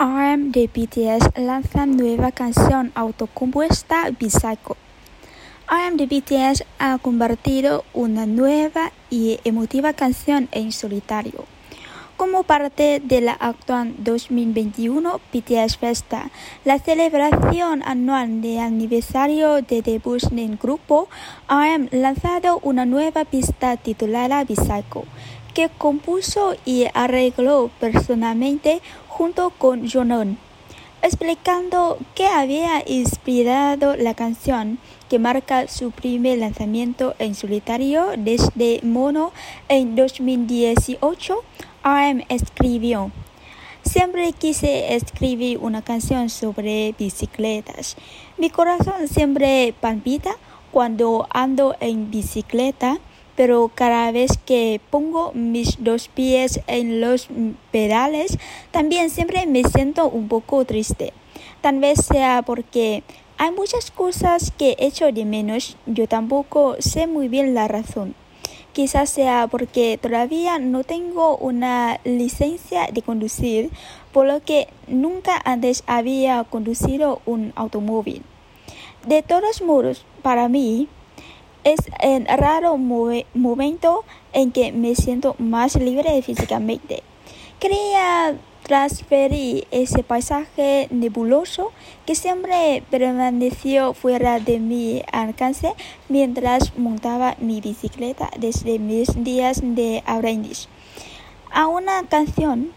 RM de BTS lanza nueva canción autocompuesta Bicycle. RM de BTS ha convertido una nueva y emotiva canción en solitario. Como parte de la actual 2021 BTS Festa, la celebración anual de aniversario de debut del grupo, RM lanzado una nueva pista titulada Bicycle, que compuso y arregló personalmente junto con Jonon, explicando qué había inspirado la canción que marca su primer lanzamiento en solitario desde Mono en 2018. RM escribió, Siempre quise escribir una canción sobre bicicletas. Mi corazón siempre palpita cuando ando en bicicleta, pero cada vez que pongo mis dos pies en los pedales, también siempre me siento un poco triste. Tal vez sea porque hay muchas cosas que echo de menos, yo tampoco sé muy bien la razón. Quizás sea porque todavía no tengo una licencia de conducir, por lo que nunca antes había conducido un automóvil. De todos modos, para mí es el raro momento en que me siento más libre físicamente. Quería transferir ese paisaje nebuloso que siempre permaneció fuera de mi alcance mientras montaba mi bicicleta desde mis días de aprendiz. A una canción,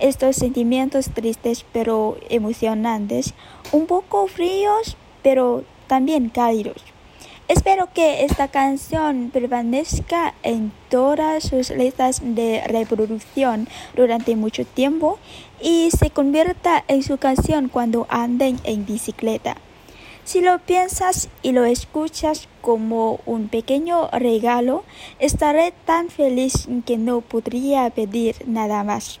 estos sentimientos tristes pero emocionantes, un poco fríos pero también cálidos. Espero que esta canción permanezca en todas sus listas de reproducción durante mucho tiempo y se convierta en su canción cuando anden en bicicleta. Si lo piensas y lo escuchas como un pequeño regalo, estaré tan feliz que no podría pedir nada más.